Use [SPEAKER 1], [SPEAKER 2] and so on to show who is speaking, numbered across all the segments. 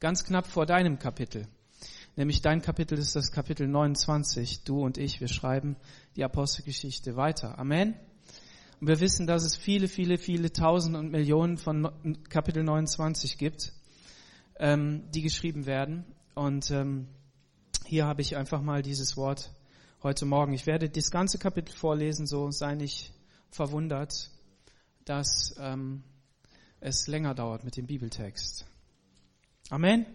[SPEAKER 1] ganz knapp vor deinem Kapitel. Nämlich dein Kapitel ist das Kapitel 29. Du und ich, wir schreiben die Apostelgeschichte weiter. Amen. Und wir wissen, dass es viele, viele, viele Tausende und Millionen von Kapitel 29 gibt, ähm, die geschrieben werden. Und ähm, hier habe ich einfach mal dieses Wort heute Morgen. Ich werde das ganze Kapitel vorlesen, so sei nicht verwundert, dass ähm, es länger dauert mit dem Bibeltext. Amen.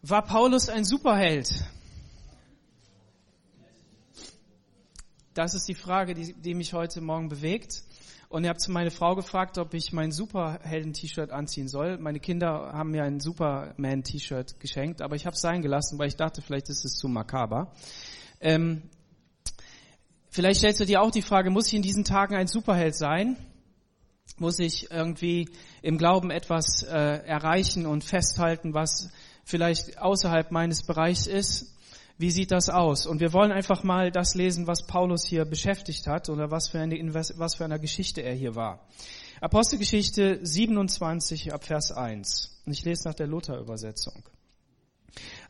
[SPEAKER 1] War Paulus ein Superheld? Das ist die Frage, die, die mich heute Morgen bewegt. Und ich habe meine Frau gefragt, ob ich mein Superhelden-T-Shirt anziehen soll. Meine Kinder haben mir ein Superman-T-Shirt geschenkt, aber ich habe es sein gelassen, weil ich dachte, vielleicht ist es zu makaber. Ähm, vielleicht stellst du dir auch die Frage, muss ich in diesen Tagen ein Superheld sein? Muss ich irgendwie im Glauben etwas äh, erreichen und festhalten, was vielleicht außerhalb meines Bereichs ist. Wie sieht das aus? Und wir wollen einfach mal das lesen, was Paulus hier beschäftigt hat oder was für eine, was für eine Geschichte er hier war. Apostelgeschichte 27 ab Vers 1. Und ich lese nach der Luther-Übersetzung.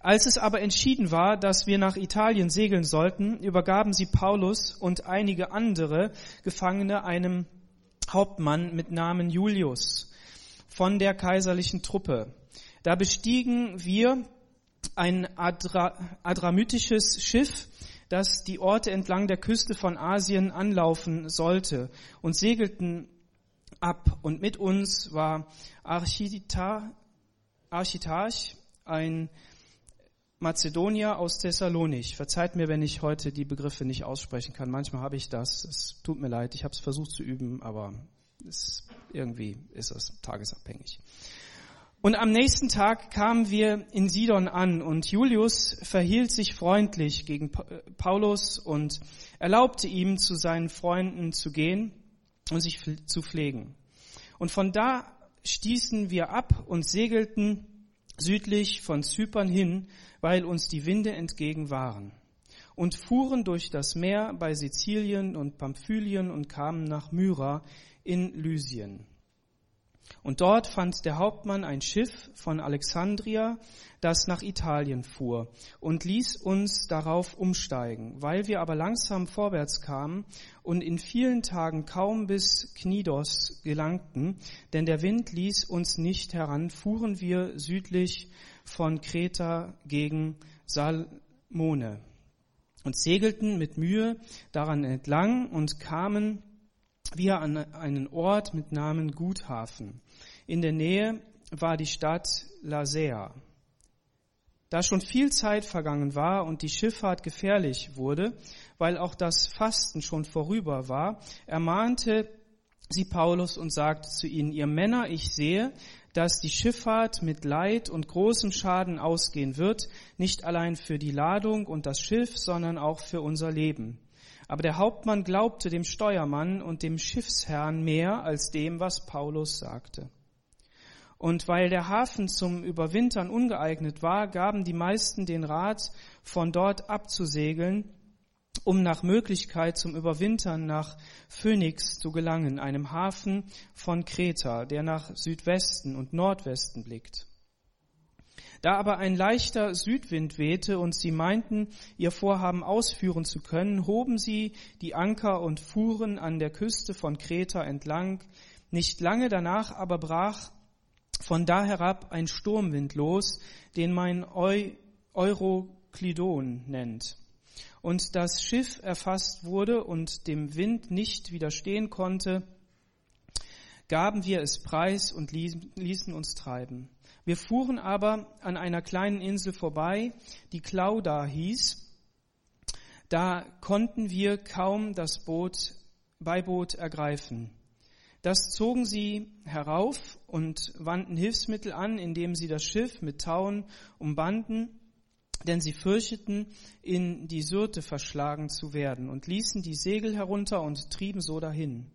[SPEAKER 1] Als es aber entschieden war, dass wir nach Italien segeln sollten, übergaben sie Paulus und einige andere Gefangene einem Hauptmann mit Namen Julius von der kaiserlichen Truppe da bestiegen wir ein Adra adramytisches Schiff, das die Orte entlang der Küste von Asien anlaufen sollte und segelten ab. Und mit uns war Archita, Architarch, ein Mazedonier aus Thessalonich. Verzeiht mir, wenn ich heute die Begriffe nicht aussprechen kann. Manchmal habe ich das. Es tut mir leid. Ich habe es versucht zu üben, aber es, irgendwie ist es tagesabhängig. Und am nächsten Tag kamen wir in Sidon an und Julius verhielt sich freundlich gegen äh, Paulus und erlaubte ihm, zu seinen Freunden zu gehen und sich zu pflegen. Und von da stießen wir ab und segelten südlich von Zypern hin, weil uns die Winde entgegen waren und fuhren durch das Meer bei Sizilien und Pamphylien und kamen nach Myra in Lysien. Und dort fand der Hauptmann ein Schiff von Alexandria, das nach Italien fuhr, und ließ uns darauf umsteigen. Weil wir aber langsam vorwärts kamen und in vielen Tagen kaum bis Knidos gelangten, denn der Wind ließ uns nicht heran, fuhren wir südlich von Kreta gegen Salmone und segelten mit Mühe daran entlang und kamen wir an einen Ort mit Namen Guthafen. In der Nähe war die Stadt Lasea. Da schon viel Zeit vergangen war und die Schifffahrt gefährlich wurde, weil auch das Fasten schon vorüber war, ermahnte sie Paulus und sagte zu ihnen, ihr Männer, ich sehe, dass die Schifffahrt mit Leid und großem Schaden ausgehen wird, nicht allein für die Ladung und das Schiff, sondern auch für unser Leben. Aber der Hauptmann glaubte dem Steuermann und dem Schiffsherrn mehr als dem, was Paulus sagte. Und weil der Hafen zum Überwintern ungeeignet war, gaben die meisten den Rat, von dort abzusegeln, um nach Möglichkeit zum Überwintern nach Phönix zu gelangen, einem Hafen von Kreta, der nach Südwesten und Nordwesten blickt. Da aber ein leichter Südwind wehte und sie meinten, ihr Vorhaben ausführen zu können, hoben sie die Anker und fuhren an der Küste von Kreta entlang. Nicht lange danach aber brach von da herab ein Sturmwind los, den mein Eu Euroklidon nennt. Und das Schiff erfasst wurde und dem Wind nicht widerstehen konnte, gaben wir es preis und ließen uns treiben. Wir fuhren aber an einer kleinen Insel vorbei, die Clauda hieß. Da konnten wir kaum das Boot, Beiboot ergreifen. Das zogen sie herauf und wandten Hilfsmittel an, indem sie das Schiff mit Tauen umbanden, denn sie fürchteten, in die Syrte verschlagen zu werden und ließen die Segel herunter und trieben so dahin.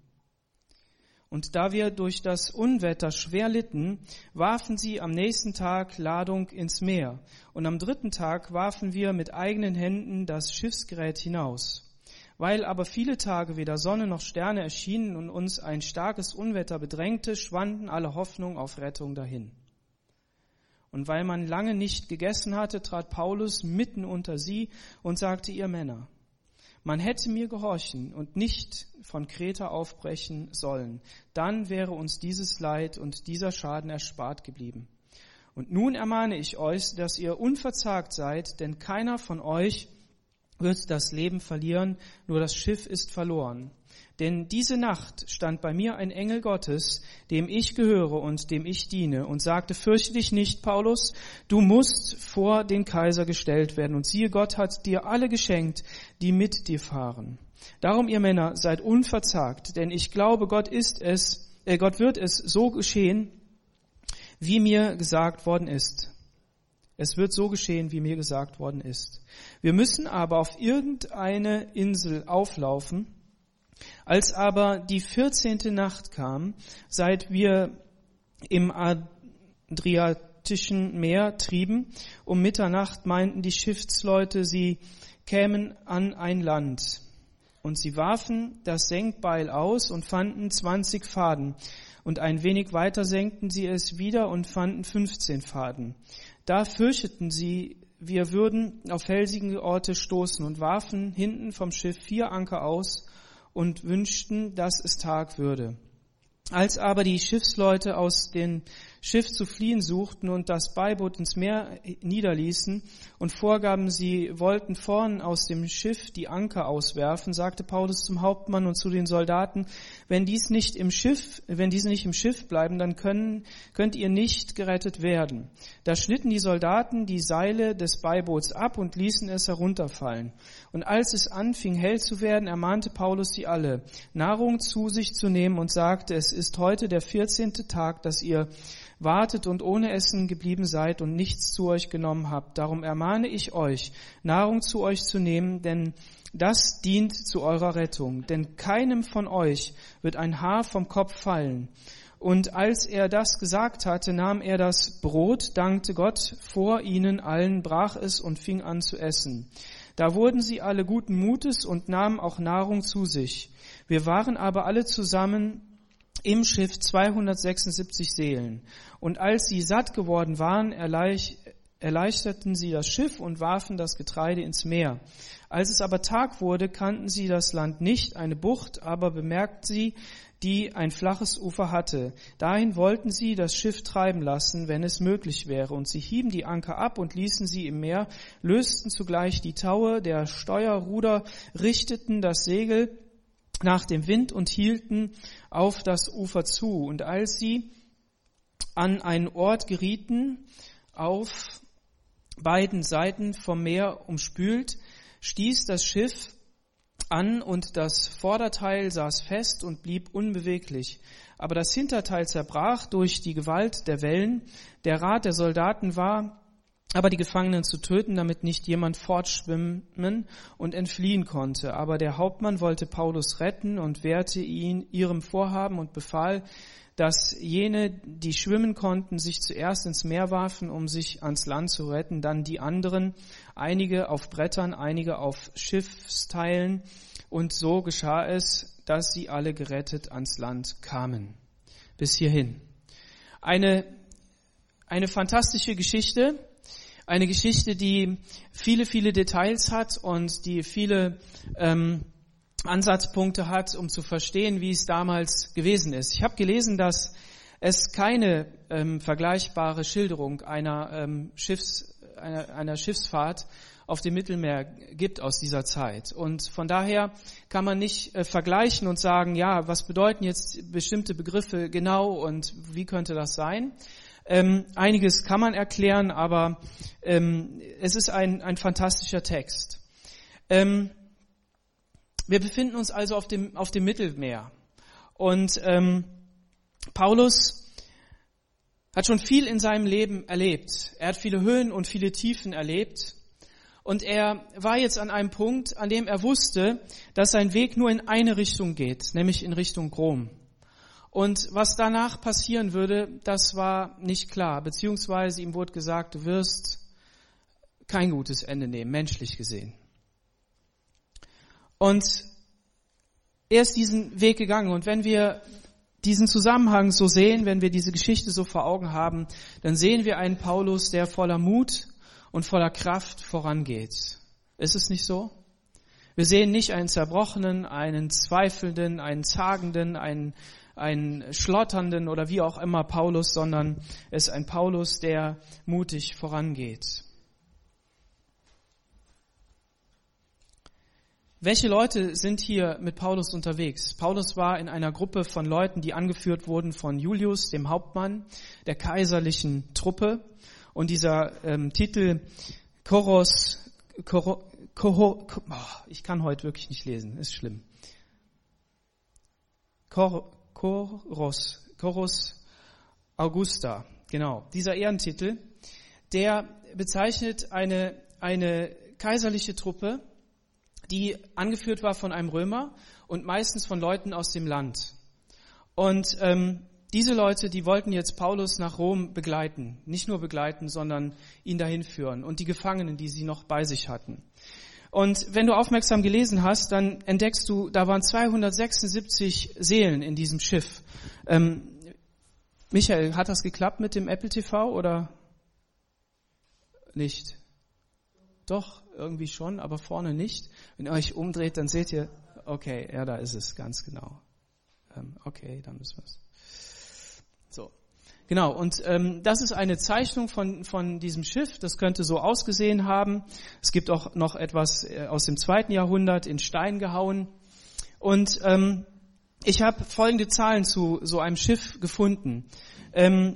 [SPEAKER 1] Und da wir durch das Unwetter schwer litten, warfen sie am nächsten Tag Ladung ins Meer. Und am dritten Tag warfen wir mit eigenen Händen das Schiffsgerät hinaus. Weil aber viele Tage weder Sonne noch Sterne erschienen und uns ein starkes Unwetter bedrängte, schwanden alle Hoffnung auf Rettung dahin. Und weil man lange nicht gegessen hatte, trat Paulus mitten unter sie und sagte ihr Männer, man hätte mir gehorchen und nicht von Kreta aufbrechen sollen, dann wäre uns dieses Leid und dieser Schaden erspart geblieben. Und nun ermahne ich euch, dass ihr unverzagt seid, denn keiner von euch wird das Leben verlieren, nur das Schiff ist verloren. Denn diese Nacht stand bei mir ein Engel Gottes, dem ich gehöre und dem ich diene, und sagte, fürchte dich nicht, Paulus, du musst vor den Kaiser gestellt werden. Und siehe, Gott hat dir alle geschenkt, die mit dir fahren. Darum, ihr Männer, seid unverzagt, denn ich glaube, Gott ist es, äh, Gott wird es so geschehen, wie mir gesagt worden ist. Es wird so geschehen, wie mir gesagt worden ist. Wir müssen aber auf irgendeine Insel auflaufen. Als aber die vierzehnte Nacht kam, seit wir im Adriatischen Meer trieben, um Mitternacht meinten die Schiffsleute, sie kämen an ein Land. Und sie warfen das Senkbeil aus und fanden zwanzig Faden. Und ein wenig weiter senkten sie es wieder und fanden fünfzehn Faden. Da fürchteten sie, wir würden auf felsige Orte stoßen und warfen hinten vom Schiff vier Anker aus und wünschten, dass es Tag würde. Als aber die Schiffsleute aus den Schiff zu fliehen suchten und das Beiboot ins Meer niederließen und vorgaben, sie wollten vorn aus dem Schiff die Anker auswerfen, sagte Paulus zum Hauptmann und zu den Soldaten, wenn dies nicht im Schiff, wenn diese nicht im Schiff bleiben, dann können, könnt ihr nicht gerettet werden. Da schnitten die Soldaten die Seile des Beiboots ab und ließen es herunterfallen. Und als es anfing hell zu werden, ermahnte Paulus sie alle, Nahrung zu sich zu nehmen und sagte, es ist heute der vierzehnte Tag, dass ihr wartet und ohne Essen geblieben seid und nichts zu euch genommen habt. Darum ermahne ich euch, Nahrung zu euch zu nehmen, denn das dient zu eurer Rettung. Denn keinem von euch wird ein Haar vom Kopf fallen. Und als er das gesagt hatte, nahm er das Brot, dankte Gott vor ihnen allen, brach es und fing an zu essen. Da wurden sie alle guten Mutes und nahmen auch Nahrung zu sich. Wir waren aber alle zusammen im Schiff 276 Seelen. Und als sie satt geworden waren, erleichterten sie das Schiff und warfen das Getreide ins Meer. Als es aber Tag wurde, kannten sie das Land nicht, eine Bucht, aber bemerkten sie, die ein flaches Ufer hatte. Dahin wollten sie das Schiff treiben lassen, wenn es möglich wäre. Und sie hieben die Anker ab und ließen sie im Meer, lösten zugleich die Taue der Steuerruder, richteten das Segel nach dem Wind und hielten auf das Ufer zu. Und als sie an einen Ort gerieten, auf beiden Seiten vom Meer umspült, stieß das Schiff an und das Vorderteil saß fest und blieb unbeweglich. Aber das Hinterteil zerbrach durch die Gewalt der Wellen. Der Rat der Soldaten war, aber die Gefangenen zu töten, damit nicht jemand fortschwimmen und entfliehen konnte. Aber der Hauptmann wollte Paulus retten und wehrte ihn ihrem Vorhaben und befahl, dass jene, die schwimmen konnten, sich zuerst ins Meer warfen, um sich ans Land zu retten, dann die anderen, einige auf Brettern, einige auf Schiffsteilen. Und so geschah es, dass sie alle gerettet ans Land kamen. Bis hierhin. Eine, eine fantastische Geschichte, eine Geschichte, die viele, viele Details hat und die viele ähm, Ansatzpunkte hat, um zu verstehen, wie es damals gewesen ist. Ich habe gelesen, dass es keine ähm, vergleichbare Schilderung einer, ähm, Schiffs, einer, einer Schiffsfahrt auf dem Mittelmeer gibt aus dieser Zeit. Und von daher kann man nicht äh, vergleichen und sagen, ja, was bedeuten jetzt bestimmte Begriffe genau und wie könnte das sein? Ähm, einiges kann man erklären, aber ähm, es ist ein, ein fantastischer Text. Ähm, wir befinden uns also auf dem, auf dem Mittelmeer. Und ähm, Paulus hat schon viel in seinem Leben erlebt. Er hat viele Höhen und viele Tiefen erlebt. Und er war jetzt an einem Punkt, an dem er wusste, dass sein Weg nur in eine Richtung geht, nämlich in Richtung Rom. Und was danach passieren würde, das war nicht klar, beziehungsweise ihm wurde gesagt, du wirst kein gutes Ende nehmen, menschlich gesehen. Und er ist diesen Weg gegangen. Und wenn wir diesen Zusammenhang so sehen, wenn wir diese Geschichte so vor Augen haben, dann sehen wir einen Paulus, der voller Mut und voller Kraft vorangeht. Ist es nicht so? Wir sehen nicht einen zerbrochenen, einen zweifelnden, einen zagenden, einen, einen schlotternden oder wie auch immer Paulus, sondern es ist ein Paulus, der mutig vorangeht. Welche Leute sind hier mit Paulus unterwegs? Paulus war in einer Gruppe von Leuten, die angeführt wurden von Julius, dem Hauptmann der kaiserlichen Truppe. Und dieser ähm, Titel Choros, Choro, Choro, oh, ich kann heute wirklich nicht lesen, ist schlimm. Choros, Choros Augusta, genau. Dieser Ehrentitel, der bezeichnet eine, eine kaiserliche Truppe, die angeführt war von einem Römer und meistens von Leuten aus dem Land. Und ähm, diese Leute, die wollten jetzt Paulus nach Rom begleiten. Nicht nur begleiten, sondern ihn dahin führen. Und die Gefangenen, die sie noch bei sich hatten. Und wenn du aufmerksam gelesen hast, dann entdeckst du, da waren 276 Seelen in diesem Schiff. Ähm, Michael, hat das geklappt mit dem Apple TV oder nicht? Doch, irgendwie schon, aber vorne nicht. Wenn ihr euch umdreht, dann seht ihr, okay, ja, da ist es, ganz genau. Ähm, okay, dann müssen wir es. So. Genau, und ähm, das ist eine Zeichnung von, von diesem Schiff. Das könnte so ausgesehen haben. Es gibt auch noch etwas äh, aus dem zweiten Jahrhundert in Stein gehauen. Und ähm, ich habe folgende Zahlen zu so einem Schiff gefunden. Ähm,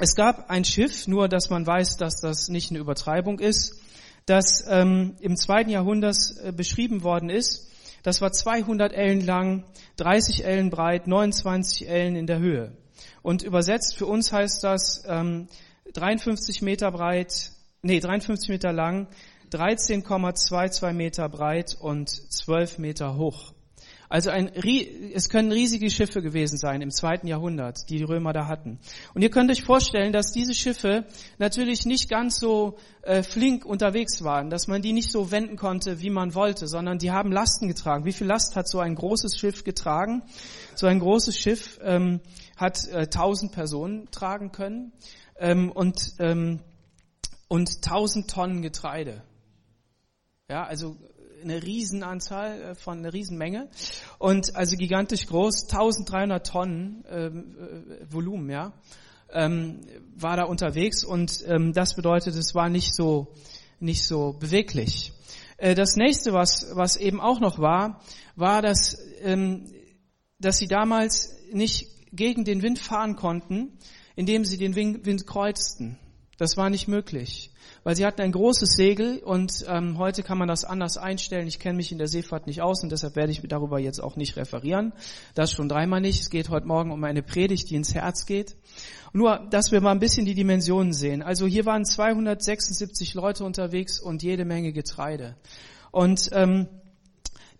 [SPEAKER 1] es gab ein Schiff, nur dass man weiß, dass das nicht eine Übertreibung ist das ähm, im zweiten Jahrhundert äh, beschrieben worden ist. Das war 200 Ellen lang, 30 Ellen breit, 29 Ellen in der Höhe. Und übersetzt für uns heißt das ähm, 53 Meter breit, nee 53 Meter lang, 13,22 Meter breit und 12 Meter hoch. Also ein, es können riesige Schiffe gewesen sein im zweiten Jahrhundert, die die Römer da hatten. Und ihr könnt euch vorstellen, dass diese Schiffe natürlich nicht ganz so äh, flink unterwegs waren, dass man die nicht so wenden konnte, wie man wollte, sondern die haben Lasten getragen. Wie viel Last hat so ein großes Schiff getragen? So ein großes Schiff ähm, hat äh, 1000 Personen tragen können ähm, und ähm, und 1000 Tonnen Getreide. Ja, also eine Riesenanzahl äh, von einer Riesenmenge und also gigantisch groß, 1300 Tonnen ähm, äh, Volumen, ja, ähm, war da unterwegs und ähm, das bedeutet, es war nicht so nicht so beweglich. Äh, das nächste, was was eben auch noch war, war, dass ähm, dass sie damals nicht gegen den Wind fahren konnten, indem sie den Wind kreuzten. Das war nicht möglich weil sie hatten ein großes Segel und ähm, heute kann man das anders einstellen. Ich kenne mich in der Seefahrt nicht aus und deshalb werde ich darüber jetzt auch nicht referieren. Das schon dreimal nicht. Es geht heute Morgen um eine Predigt, die ins Herz geht. Nur, dass wir mal ein bisschen die Dimensionen sehen. Also hier waren 276 Leute unterwegs und jede Menge Getreide. Und ähm,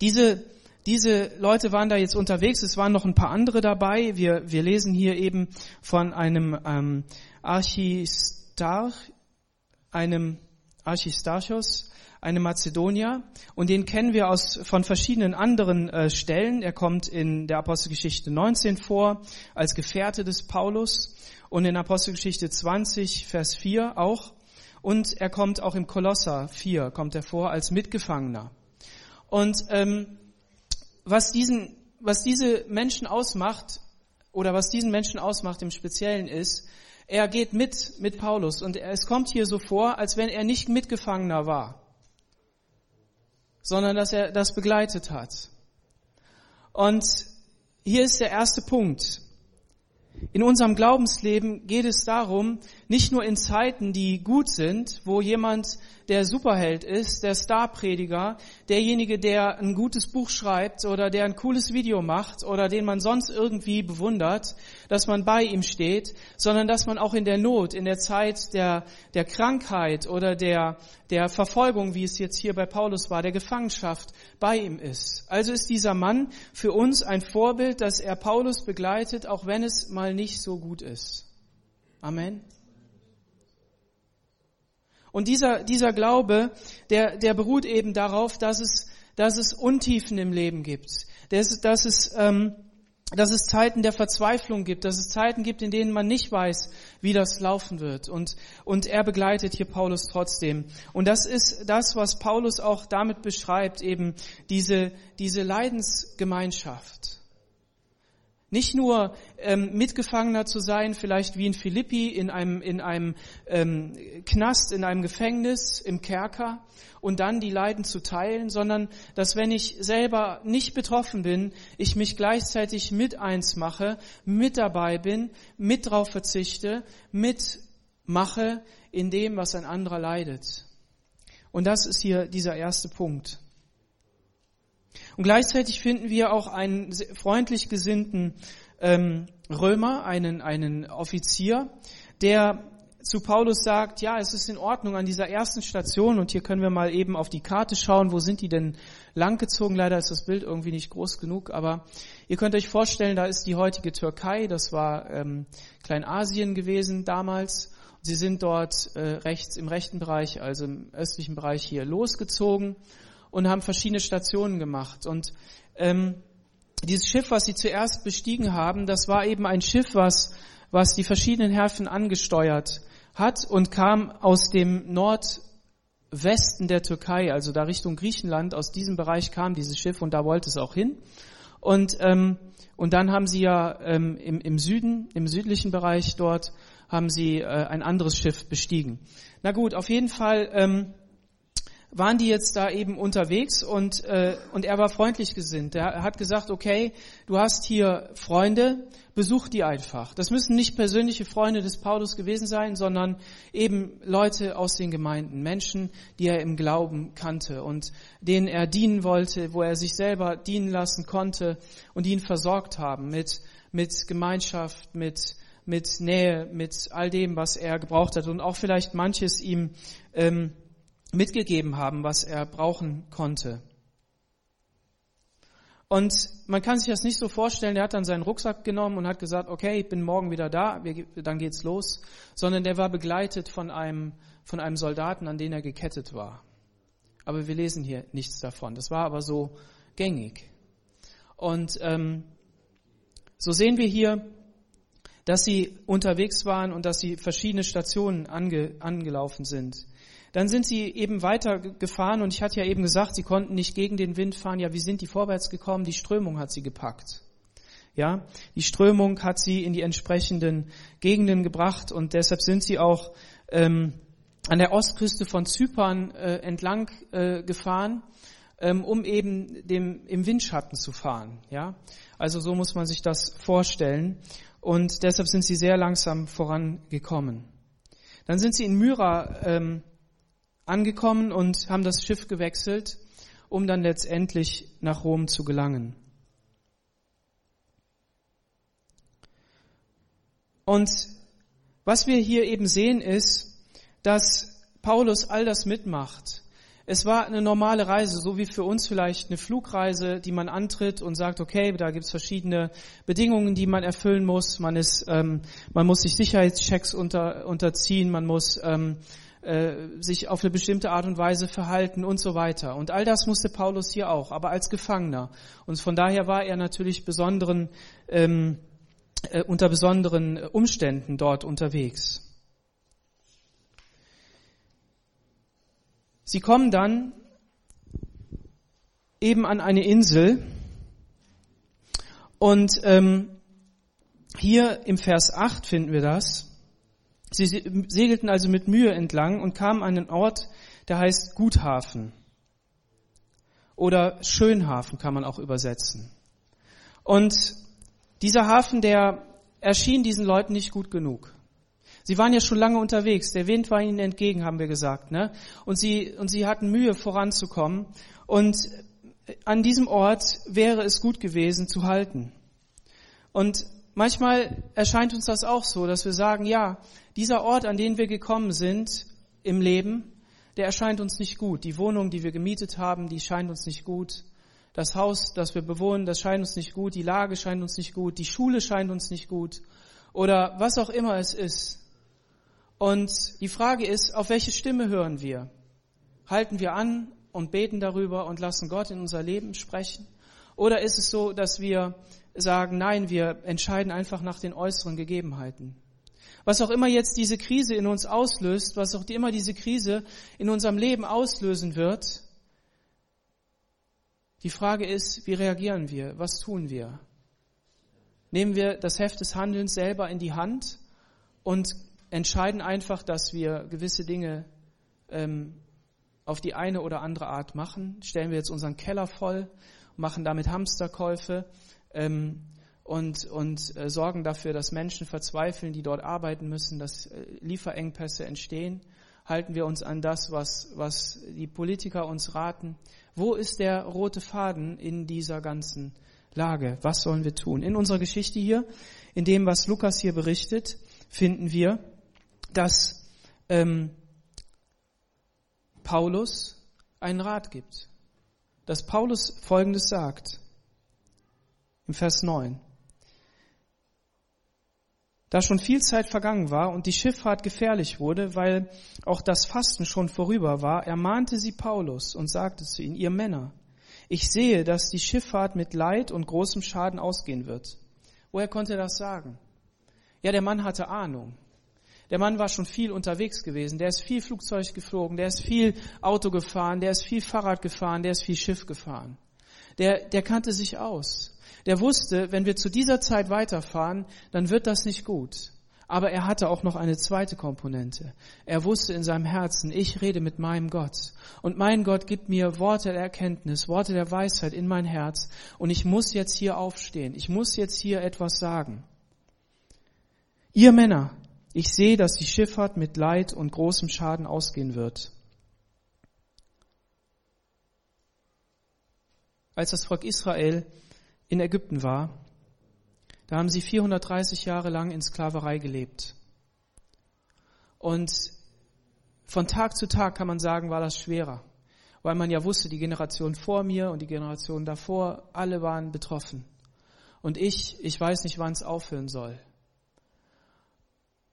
[SPEAKER 1] diese diese Leute waren da jetzt unterwegs, es waren noch ein paar andere dabei. Wir, wir lesen hier eben von einem ähm, Archistarch, einem Archistarchos, einem Mazedonier, und den kennen wir aus, von verschiedenen anderen äh, Stellen. Er kommt in der Apostelgeschichte 19 vor, als Gefährte des Paulus, und in Apostelgeschichte 20, Vers 4 auch. Und er kommt auch im Kolosser 4, kommt er vor, als Mitgefangener. Und ähm, was, diesen, was diese Menschen ausmacht, oder was diesen Menschen ausmacht im Speziellen ist, er geht mit, mit Paulus und es kommt hier so vor, als wenn er nicht Mitgefangener war, sondern dass er das begleitet hat. Und hier ist der erste Punkt. In unserem Glaubensleben geht es darum, nicht nur in Zeiten, die gut sind, wo jemand der Superheld ist, der Starprediger, derjenige, der ein gutes Buch schreibt oder der ein cooles Video macht oder den man sonst irgendwie bewundert, dass man bei ihm steht, sondern dass man auch in der Not, in der Zeit der, der Krankheit oder der, der Verfolgung, wie es jetzt hier bei Paulus war, der Gefangenschaft bei ihm ist. Also ist dieser Mann für uns ein Vorbild, dass er Paulus begleitet, auch wenn es mal nicht so gut ist. Amen. Und dieser, dieser Glaube, der, der beruht eben darauf, dass es, dass es Untiefen im Leben gibt. dass, dass es ähm, dass es Zeiten der Verzweiflung gibt, dass es Zeiten gibt, in denen man nicht weiß, wie das laufen wird. Und, und er begleitet hier Paulus trotzdem. Und das ist das, was Paulus auch damit beschreibt, eben diese, diese Leidensgemeinschaft. Nicht nur ähm, Mitgefangener zu sein, vielleicht wie in Philippi in einem, in einem ähm, Knast, in einem Gefängnis, im Kerker und dann die Leiden zu teilen, sondern dass wenn ich selber nicht betroffen bin, ich mich gleichzeitig mit eins mache, mit dabei bin, mit drauf verzichte, mitmache in dem, was ein anderer leidet. Und das ist hier dieser erste Punkt. Und gleichzeitig finden wir auch einen freundlich gesinnten ähm, Römer, einen, einen Offizier, der zu Paulus sagt, ja, es ist in Ordnung an dieser ersten Station und hier können wir mal eben auf die Karte schauen, wo sind die denn langgezogen? Leider ist das Bild irgendwie nicht groß genug, aber ihr könnt euch vorstellen, da ist die heutige Türkei, das war ähm, Kleinasien gewesen damals. Sie sind dort äh, rechts im rechten Bereich, also im östlichen Bereich hier losgezogen und haben verschiedene Stationen gemacht. Und ähm, dieses Schiff, was sie zuerst bestiegen haben, das war eben ein Schiff, was, was die verschiedenen Häfen angesteuert hat und kam aus dem Nordwesten der Türkei, also da Richtung Griechenland. Aus diesem Bereich kam dieses Schiff und da wollte es auch hin. Und, ähm, und dann haben sie ja ähm, im, im Süden, im südlichen Bereich dort, haben sie äh, ein anderes Schiff bestiegen. Na gut, auf jeden Fall ähm, waren die jetzt da eben unterwegs und, äh, und er war freundlich gesinnt. Er hat gesagt, okay, du hast hier Freunde, besuch die einfach. Das müssen nicht persönliche Freunde des Paulus gewesen sein, sondern eben Leute aus den Gemeinden, Menschen, die er im Glauben kannte und denen er dienen wollte, wo er sich selber dienen lassen konnte und die ihn versorgt haben mit, mit Gemeinschaft, mit, mit Nähe, mit all dem, was er gebraucht hat und auch vielleicht manches ihm ähm, mitgegeben haben, was er brauchen konnte. Und man kann sich das nicht so vorstellen, der hat dann seinen Rucksack genommen und hat gesagt, okay, ich bin morgen wieder da, dann geht's los, sondern der war begleitet von einem, von einem Soldaten, an den er gekettet war. Aber wir lesen hier nichts davon. Das war aber so gängig. Und ähm, so sehen wir hier, dass sie unterwegs waren und dass sie verschiedene Stationen ange, angelaufen sind. Dann sind sie eben weiter gefahren und ich hatte ja eben gesagt, sie konnten nicht gegen den Wind fahren. Ja, wie sind die vorwärts gekommen? Die Strömung hat sie gepackt. Ja, die Strömung hat sie in die entsprechenden Gegenden gebracht und deshalb sind sie auch ähm, an der Ostküste von Zypern äh, entlang äh, gefahren, ähm, um eben dem, im Windschatten zu fahren. Ja, also so muss man sich das vorstellen und deshalb sind sie sehr langsam vorangekommen. Dann sind sie in Myra ähm, angekommen und haben das Schiff gewechselt, um dann letztendlich nach Rom zu gelangen. Und was wir hier eben sehen ist, dass Paulus all das mitmacht. Es war eine normale Reise, so wie für uns vielleicht eine Flugreise, die man antritt und sagt, okay, da gibt es verschiedene Bedingungen, die man erfüllen muss. Man ist, ähm, man muss sich Sicherheitschecks unter, unterziehen, man muss ähm, äh, sich auf eine bestimmte Art und Weise verhalten und so weiter. Und all das musste Paulus hier auch, aber als Gefangener. Und von daher war er natürlich besonderen, ähm, äh, unter besonderen Umständen dort unterwegs. Sie kommen dann eben an eine Insel und ähm, hier im Vers 8 finden wir das. Sie segelten also mit Mühe entlang und kamen an einen Ort, der heißt Guthafen. Oder Schönhafen kann man auch übersetzen. Und dieser Hafen, der erschien diesen Leuten nicht gut genug. Sie waren ja schon lange unterwegs. Der Wind war ihnen entgegen, haben wir gesagt, ne? Und sie, und sie hatten Mühe voranzukommen. Und an diesem Ort wäre es gut gewesen zu halten. Und manchmal erscheint uns das auch so, dass wir sagen, ja, dieser Ort, an den wir gekommen sind im Leben, der erscheint uns nicht gut. Die Wohnung, die wir gemietet haben, die scheint uns nicht gut. Das Haus, das wir bewohnen, das scheint uns nicht gut. Die Lage scheint uns nicht gut. Die Schule scheint uns nicht gut. Oder was auch immer es ist. Und die Frage ist, auf welche Stimme hören wir? Halten wir an und beten darüber und lassen Gott in unser Leben sprechen? Oder ist es so, dass wir sagen, nein, wir entscheiden einfach nach den äußeren Gegebenheiten? Was auch immer jetzt diese Krise in uns auslöst, was auch immer diese Krise in unserem Leben auslösen wird, die Frage ist, wie reagieren wir? Was tun wir? Nehmen wir das Heft des Handelns selber in die Hand und entscheiden einfach, dass wir gewisse Dinge ähm, auf die eine oder andere Art machen? Stellen wir jetzt unseren Keller voll, machen damit Hamsterkäufe ähm, und, und äh, sorgen dafür, dass Menschen verzweifeln, die dort arbeiten müssen, dass äh, Lieferengpässe entstehen? Halten wir uns an das, was, was die Politiker uns raten? Wo ist der rote Faden in dieser ganzen Lage? Was sollen wir tun? In unserer Geschichte hier, in dem, was Lukas hier berichtet, finden wir, dass ähm, Paulus einen Rat gibt. Dass Paulus Folgendes sagt im Vers 9. Da schon viel Zeit vergangen war und die Schifffahrt gefährlich wurde, weil auch das Fasten schon vorüber war, ermahnte sie Paulus und sagte zu ihnen, ihr Männer, ich sehe, dass die Schifffahrt mit Leid und großem Schaden ausgehen wird. Woher konnte er das sagen? Ja, der Mann hatte Ahnung. Der Mann war schon viel unterwegs gewesen. Der ist viel Flugzeug geflogen, der ist viel Auto gefahren, der ist viel Fahrrad gefahren, der ist viel Schiff gefahren. Der, der kannte sich aus der wusste, wenn wir zu dieser Zeit weiterfahren, dann wird das nicht gut. Aber er hatte auch noch eine zweite Komponente. Er wusste in seinem Herzen, ich rede mit meinem Gott. Und mein Gott gibt mir Worte der Erkenntnis, Worte der Weisheit in mein Herz. Und ich muss jetzt hier aufstehen. Ich muss jetzt hier etwas sagen. Ihr Männer, ich sehe, dass die Schifffahrt mit Leid und großem Schaden ausgehen wird. Als das Volk Israel in Ägypten war, da haben sie 430 Jahre lang in Sklaverei gelebt. Und von Tag zu Tag kann man sagen, war das schwerer, weil man ja wusste, die Generation vor mir und die Generation davor, alle waren betroffen. Und ich, ich weiß nicht, wann es aufhören soll.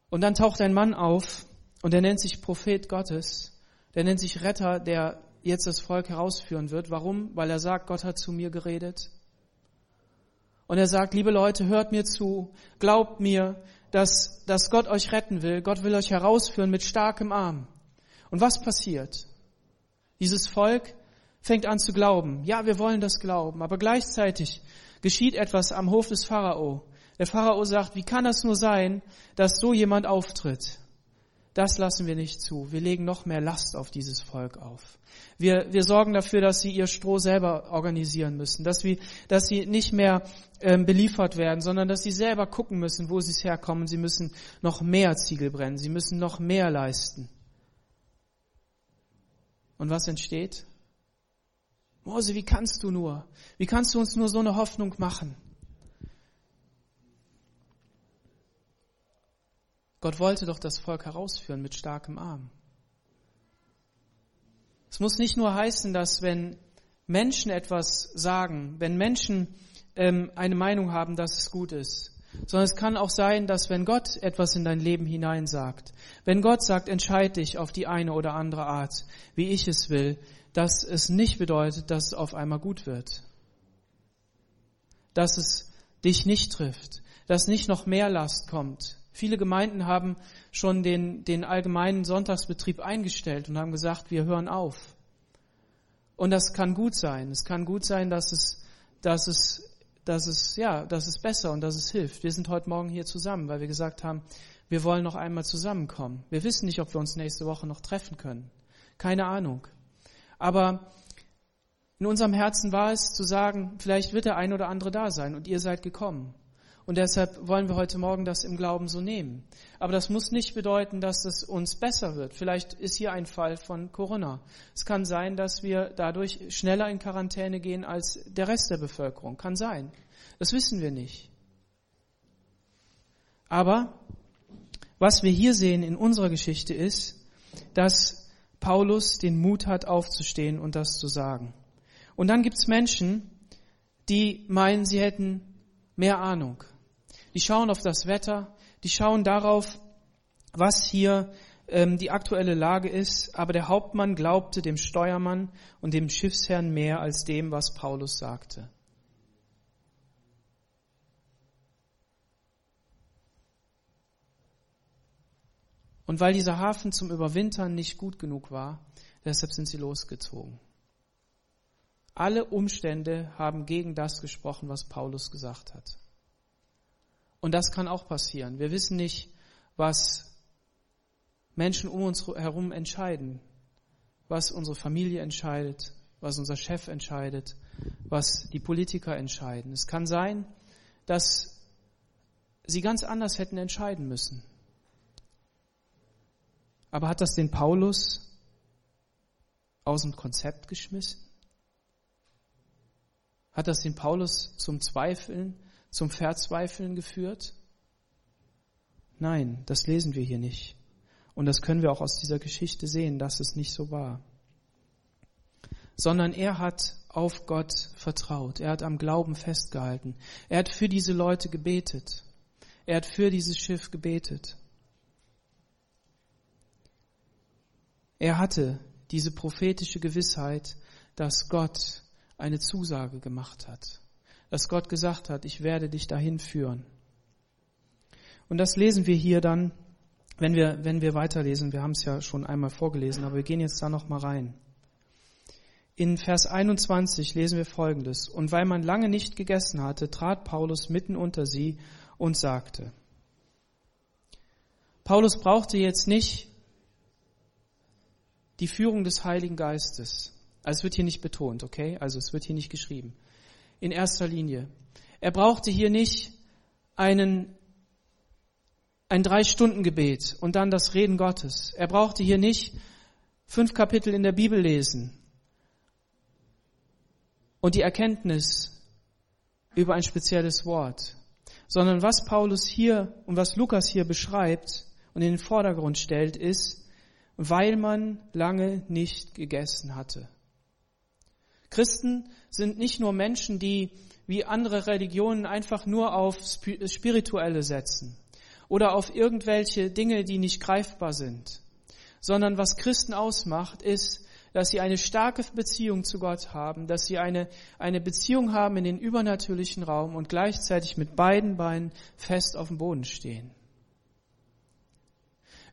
[SPEAKER 1] Und dann taucht ein Mann auf und der nennt sich Prophet Gottes, der nennt sich Retter, der jetzt das Volk herausführen wird. Warum? Weil er sagt, Gott hat zu mir geredet. Und er sagt, liebe Leute, hört mir zu, glaubt mir, dass, dass Gott euch retten will. Gott will euch herausführen mit starkem Arm. Und was passiert? Dieses Volk fängt an zu glauben. Ja, wir wollen das glauben. Aber gleichzeitig geschieht etwas am Hof des Pharao. Der Pharao sagt, wie kann das nur sein, dass so jemand auftritt? Das lassen wir nicht zu. Wir legen noch mehr Last auf dieses Volk auf. Wir, wir sorgen dafür, dass sie ihr Stroh selber organisieren müssen, dass, wir, dass sie nicht mehr ähm, beliefert werden, sondern dass sie selber gucken müssen, wo sie es herkommen. Sie müssen noch mehr Ziegel brennen, sie müssen noch mehr leisten. Und was entsteht? Mose, wie kannst du nur? Wie kannst du uns nur so eine Hoffnung machen? Gott wollte doch das Volk herausführen mit starkem Arm. Es muss nicht nur heißen, dass wenn Menschen etwas sagen, wenn Menschen ähm, eine Meinung haben, dass es gut ist, sondern es kann auch sein, dass wenn Gott etwas in dein Leben hinein sagt, wenn Gott sagt, entscheide dich auf die eine oder andere Art, wie ich es will, dass es nicht bedeutet, dass es auf einmal gut wird. Dass es dich nicht trifft, dass nicht noch mehr Last kommt, Viele Gemeinden haben schon den, den allgemeinen Sonntagsbetrieb eingestellt und haben gesagt, wir hören auf. Und das kann gut sein. Es kann gut sein, dass es, dass es, dass es, ja, dass es besser und dass es hilft. Wir sind heute Morgen hier zusammen, weil wir gesagt haben, wir wollen noch einmal zusammenkommen. Wir wissen nicht, ob wir uns nächste Woche noch treffen können. Keine Ahnung. Aber in unserem Herzen war es zu sagen, vielleicht wird der ein oder andere da sein und ihr seid gekommen. Und deshalb wollen wir heute Morgen das im Glauben so nehmen. Aber das muss nicht bedeuten, dass es uns besser wird. Vielleicht ist hier ein Fall von Corona. Es kann sein, dass wir dadurch schneller in Quarantäne gehen als der Rest der Bevölkerung. Kann sein. Das wissen wir nicht. Aber was wir hier sehen in unserer Geschichte ist, dass Paulus den Mut hat, aufzustehen und das zu sagen. Und dann gibt es Menschen, die meinen, sie hätten mehr Ahnung die schauen auf das Wetter, die schauen darauf, was hier ähm, die aktuelle Lage ist. Aber der Hauptmann glaubte dem Steuermann und dem Schiffsherrn mehr als dem, was Paulus sagte. Und weil dieser Hafen zum Überwintern nicht gut genug war, deshalb sind sie losgezogen. Alle Umstände haben gegen das gesprochen, was Paulus gesagt hat. Und das kann auch passieren. Wir wissen nicht, was Menschen um uns herum entscheiden, was unsere Familie entscheidet, was unser Chef entscheidet, was die Politiker entscheiden. Es kann sein, dass sie ganz anders hätten entscheiden müssen. Aber hat das den Paulus aus dem Konzept geschmissen? Hat das den Paulus zum Zweifeln, zum Verzweifeln geführt? Nein, das lesen wir hier nicht. Und das können wir auch aus dieser Geschichte sehen, dass es nicht so war. Sondern er hat auf Gott vertraut. Er hat am Glauben festgehalten. Er hat für diese Leute gebetet. Er hat für dieses Schiff gebetet. Er hatte diese prophetische Gewissheit, dass Gott eine Zusage gemacht hat, dass Gott gesagt hat, ich werde dich dahin führen. Und das lesen wir hier dann, wenn wir, wenn wir weiterlesen. Wir haben es ja schon einmal vorgelesen, aber wir gehen jetzt da noch mal rein. In Vers 21 lesen wir Folgendes. Und weil man lange nicht gegessen hatte, trat Paulus mitten unter sie und sagte. Paulus brauchte jetzt nicht die Führung des Heiligen Geistes. Also es wird hier nicht betont, okay? Also es wird hier nicht geschrieben. In erster Linie. Er brauchte hier nicht einen, ein Drei-Stunden-Gebet und dann das Reden Gottes. Er brauchte hier nicht fünf Kapitel in der Bibel lesen und die Erkenntnis über ein spezielles Wort, sondern was Paulus hier und was Lukas hier beschreibt und in den Vordergrund stellt, ist, weil man lange nicht gegessen hatte. Christen sind nicht nur Menschen, die wie andere Religionen einfach nur auf Spirituelle setzen oder auf irgendwelche Dinge, die nicht greifbar sind, sondern was Christen ausmacht, ist, dass sie eine starke Beziehung zu Gott haben, dass sie eine, eine Beziehung haben in den übernatürlichen Raum und gleichzeitig mit beiden Beinen fest auf dem Boden stehen.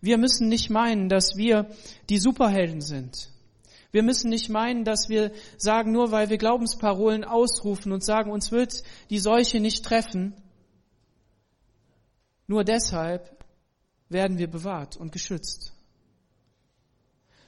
[SPEAKER 1] Wir müssen nicht meinen, dass wir die Superhelden sind. Wir müssen nicht meinen, dass wir sagen, nur weil wir Glaubensparolen ausrufen und sagen, uns wird die Seuche nicht treffen, nur deshalb werden wir bewahrt und geschützt.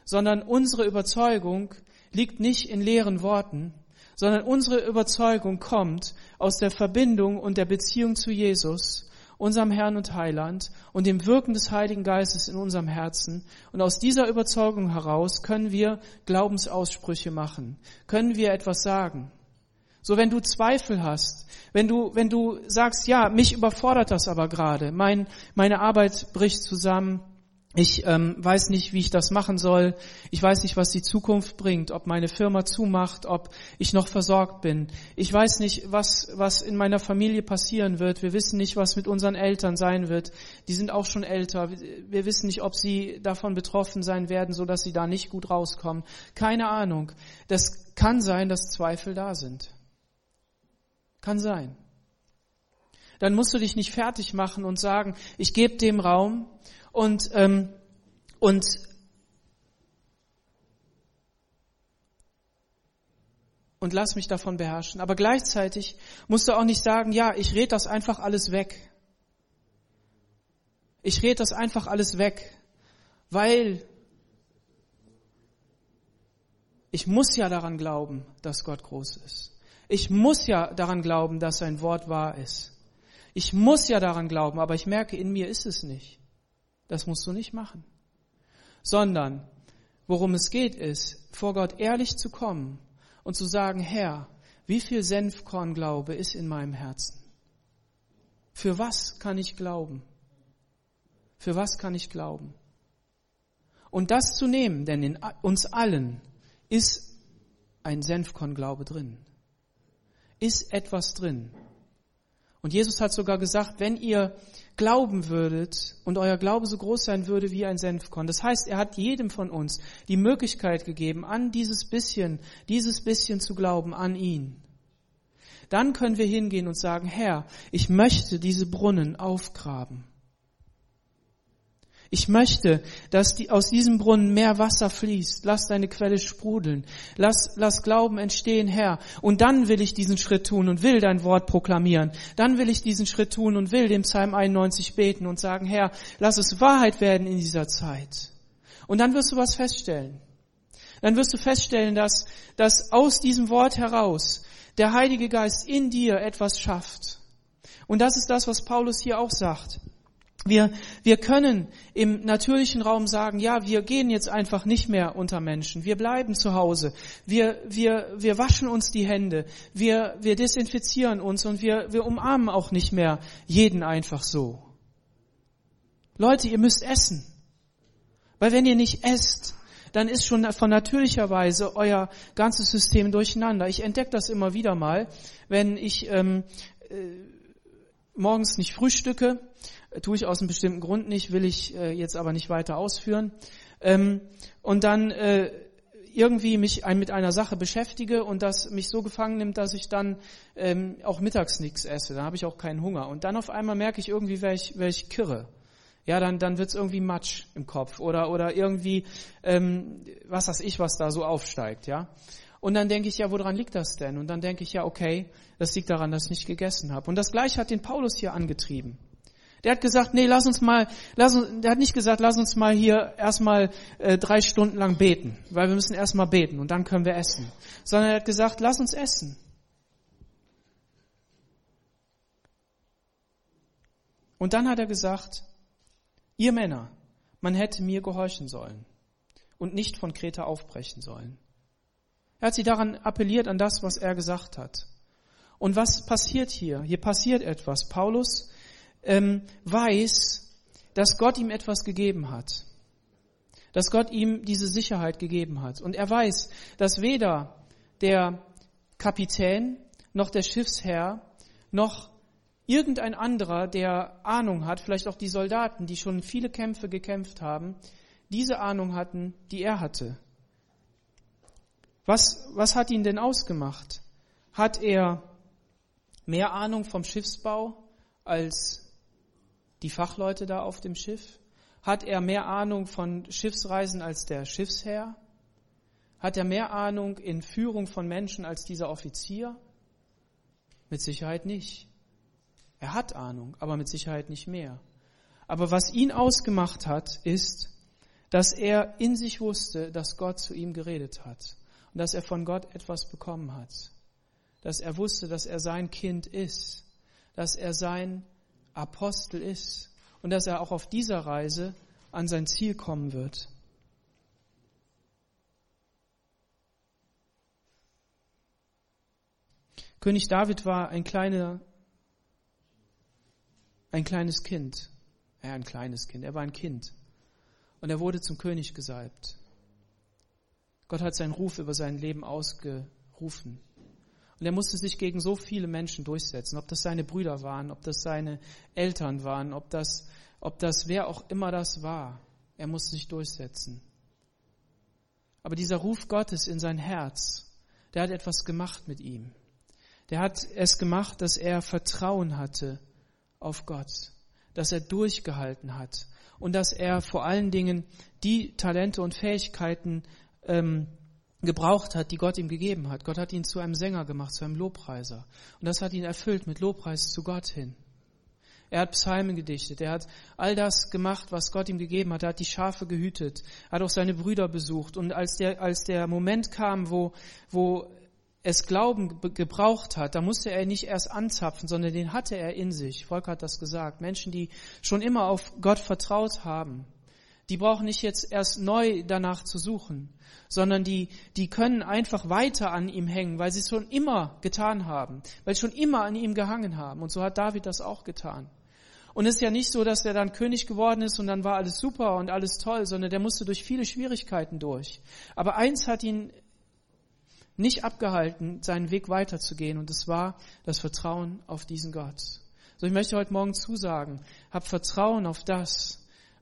[SPEAKER 1] Sondern unsere Überzeugung liegt nicht in leeren Worten, sondern unsere Überzeugung kommt aus der Verbindung und der Beziehung zu Jesus unserem Herrn und Heiland und dem Wirken des Heiligen Geistes in unserem Herzen. Und aus dieser Überzeugung heraus können wir Glaubensaussprüche machen, können wir etwas sagen. So, wenn du Zweifel hast, wenn du, wenn du sagst, ja, mich überfordert das aber gerade, mein, meine Arbeit bricht zusammen, ich ähm, weiß nicht, wie ich das machen soll. Ich weiß nicht, was die Zukunft bringt, ob meine Firma zumacht, ob ich noch versorgt bin. Ich weiß nicht, was, was in meiner Familie passieren wird. Wir wissen nicht, was mit unseren Eltern sein wird. Die sind auch schon älter. Wir wissen nicht, ob sie davon betroffen sein werden, so dass sie da nicht gut rauskommen. Keine Ahnung. Das kann sein, dass Zweifel da sind. Kann sein. Dann musst du dich nicht fertig machen und sagen, ich gebe dem Raum und, ähm, und und lass mich davon beherrschen. Aber gleichzeitig musst du auch nicht sagen, ja, ich red das einfach alles weg. Ich red das einfach alles weg, weil ich muss ja daran glauben, dass Gott groß ist. Ich muss ja daran glauben, dass sein Wort wahr ist. Ich muss ja daran glauben, aber ich merke, in mir ist es nicht. Das musst du nicht machen. Sondern worum es geht, ist, vor Gott ehrlich zu kommen und zu sagen, Herr, wie viel Senfkornglaube ist in meinem Herzen? Für was kann ich glauben? Für was kann ich glauben? Und das zu nehmen, denn in uns allen ist ein Senfkornglaube drin. Ist etwas drin. Und Jesus hat sogar gesagt, wenn ihr glauben würdet und euer Glaube so groß sein würde wie ein Senfkorn. Das heißt, er hat jedem von uns die Möglichkeit gegeben, an dieses bisschen, dieses bisschen zu glauben, an ihn. Dann können wir hingehen und sagen, Herr, ich möchte diese Brunnen aufgraben. Ich möchte, dass die, aus diesem Brunnen mehr Wasser fließt. Lass deine Quelle sprudeln. Lass, lass Glauben entstehen, Herr. Und dann will ich diesen Schritt tun und will dein Wort proklamieren. Dann will ich diesen Schritt tun und will dem Psalm 91 beten und sagen, Herr, lass es Wahrheit werden in dieser Zeit. Und dann wirst du was feststellen. Dann wirst du feststellen, dass, dass aus diesem Wort heraus der Heilige Geist in dir etwas schafft. Und das ist das, was Paulus hier auch sagt. Wir, wir können im natürlichen Raum sagen, ja, wir gehen jetzt einfach nicht mehr unter Menschen. Wir bleiben zu Hause. Wir, wir, wir waschen uns die Hände. Wir, wir desinfizieren uns und wir, wir umarmen auch nicht mehr jeden einfach so. Leute, ihr müsst essen. Weil wenn ihr nicht esst, dann ist schon von natürlicher Weise euer ganzes System durcheinander. Ich entdecke das immer wieder mal, wenn ich ähm, äh, morgens nicht frühstücke tue ich aus einem bestimmten Grund nicht, will ich äh, jetzt aber nicht weiter ausführen. Ähm, und dann äh, irgendwie mich mit einer Sache beschäftige und das mich so gefangen nimmt, dass ich dann ähm, auch mittags nichts esse. Dann habe ich auch keinen Hunger. Und dann auf einmal merke ich irgendwie, wer ich, wer ich kirre. Ja, dann, dann wird's irgendwie Matsch im Kopf oder, oder irgendwie, ähm, was weiß ich, was da so aufsteigt, ja. Und dann denke ich, ja, woran liegt das denn? Und dann denke ich, ja, okay, das liegt daran, dass ich nicht gegessen habe. Und das gleiche hat den Paulus hier angetrieben. Der hat gesagt, nee, lass uns mal, lass uns, der hat nicht gesagt, lass uns mal hier erstmal äh, drei Stunden lang beten, weil wir müssen erstmal beten und dann können wir essen. Sondern er hat gesagt, lass uns essen. Und dann hat er gesagt, ihr Männer, man hätte mir gehorchen sollen und nicht von Kreta aufbrechen sollen. Er hat sie daran appelliert, an das, was er gesagt hat. Und was passiert hier? Hier passiert etwas. Paulus ähm, weiß, dass Gott ihm etwas gegeben hat. Dass Gott ihm diese Sicherheit gegeben hat. Und er weiß, dass weder der Kapitän noch der Schiffsherr noch irgendein anderer, der Ahnung hat, vielleicht auch die Soldaten, die schon viele Kämpfe gekämpft haben, diese Ahnung hatten, die er hatte. Was, was hat ihn denn ausgemacht? Hat er mehr Ahnung vom Schiffsbau als die Fachleute da auf dem Schiff? Hat er mehr Ahnung von Schiffsreisen als der Schiffsherr? Hat er mehr Ahnung in Führung von Menschen als dieser Offizier? Mit Sicherheit nicht. Er hat Ahnung, aber mit Sicherheit nicht mehr. Aber was ihn ausgemacht hat, ist, dass er in sich wusste, dass Gott zu ihm geredet hat und dass er von Gott etwas bekommen hat. Dass er wusste, dass er sein Kind ist, dass er sein Apostel ist und dass er auch auf dieser Reise an sein Ziel kommen wird. König David war ein kleiner, ein kleines Kind. Ja, ein kleines Kind. Er war ein Kind. Und er wurde zum König gesalbt. Gott hat seinen Ruf über sein Leben ausgerufen. Und er musste sich gegen so viele Menschen durchsetzen, ob das seine Brüder waren, ob das seine Eltern waren, ob das, ob das wer auch immer das war. Er musste sich durchsetzen. Aber dieser Ruf Gottes in sein Herz, der hat etwas gemacht mit ihm. Der hat es gemacht, dass er Vertrauen hatte auf Gott, dass er durchgehalten hat und dass er vor allen Dingen die Talente und Fähigkeiten ähm, gebraucht hat, die Gott ihm gegeben hat. Gott hat ihn zu einem Sänger gemacht, zu einem Lobpreiser. Und das hat ihn erfüllt mit Lobpreis zu Gott hin. Er hat Psalmen gedichtet, er hat all das gemacht, was Gott ihm gegeben hat. Er hat die Schafe gehütet, er hat auch seine Brüder besucht. Und als der, als der Moment kam, wo, wo es Glauben gebraucht hat, da musste er nicht erst anzapfen, sondern den hatte er in sich. Volker hat das gesagt. Menschen, die schon immer auf Gott vertraut haben, die brauchen nicht jetzt erst neu danach zu suchen, sondern die, die können einfach weiter an ihm hängen, weil sie es schon immer getan haben, weil sie schon immer an ihm gehangen haben. Und so hat David das auch getan. Und es ist ja nicht so, dass er dann König geworden ist und dann war alles super und alles toll, sondern der musste durch viele Schwierigkeiten durch. Aber eins hat ihn nicht abgehalten, seinen Weg weiterzugehen und es war das Vertrauen auf diesen Gott. So, ich möchte heute Morgen zusagen, hab Vertrauen auf das,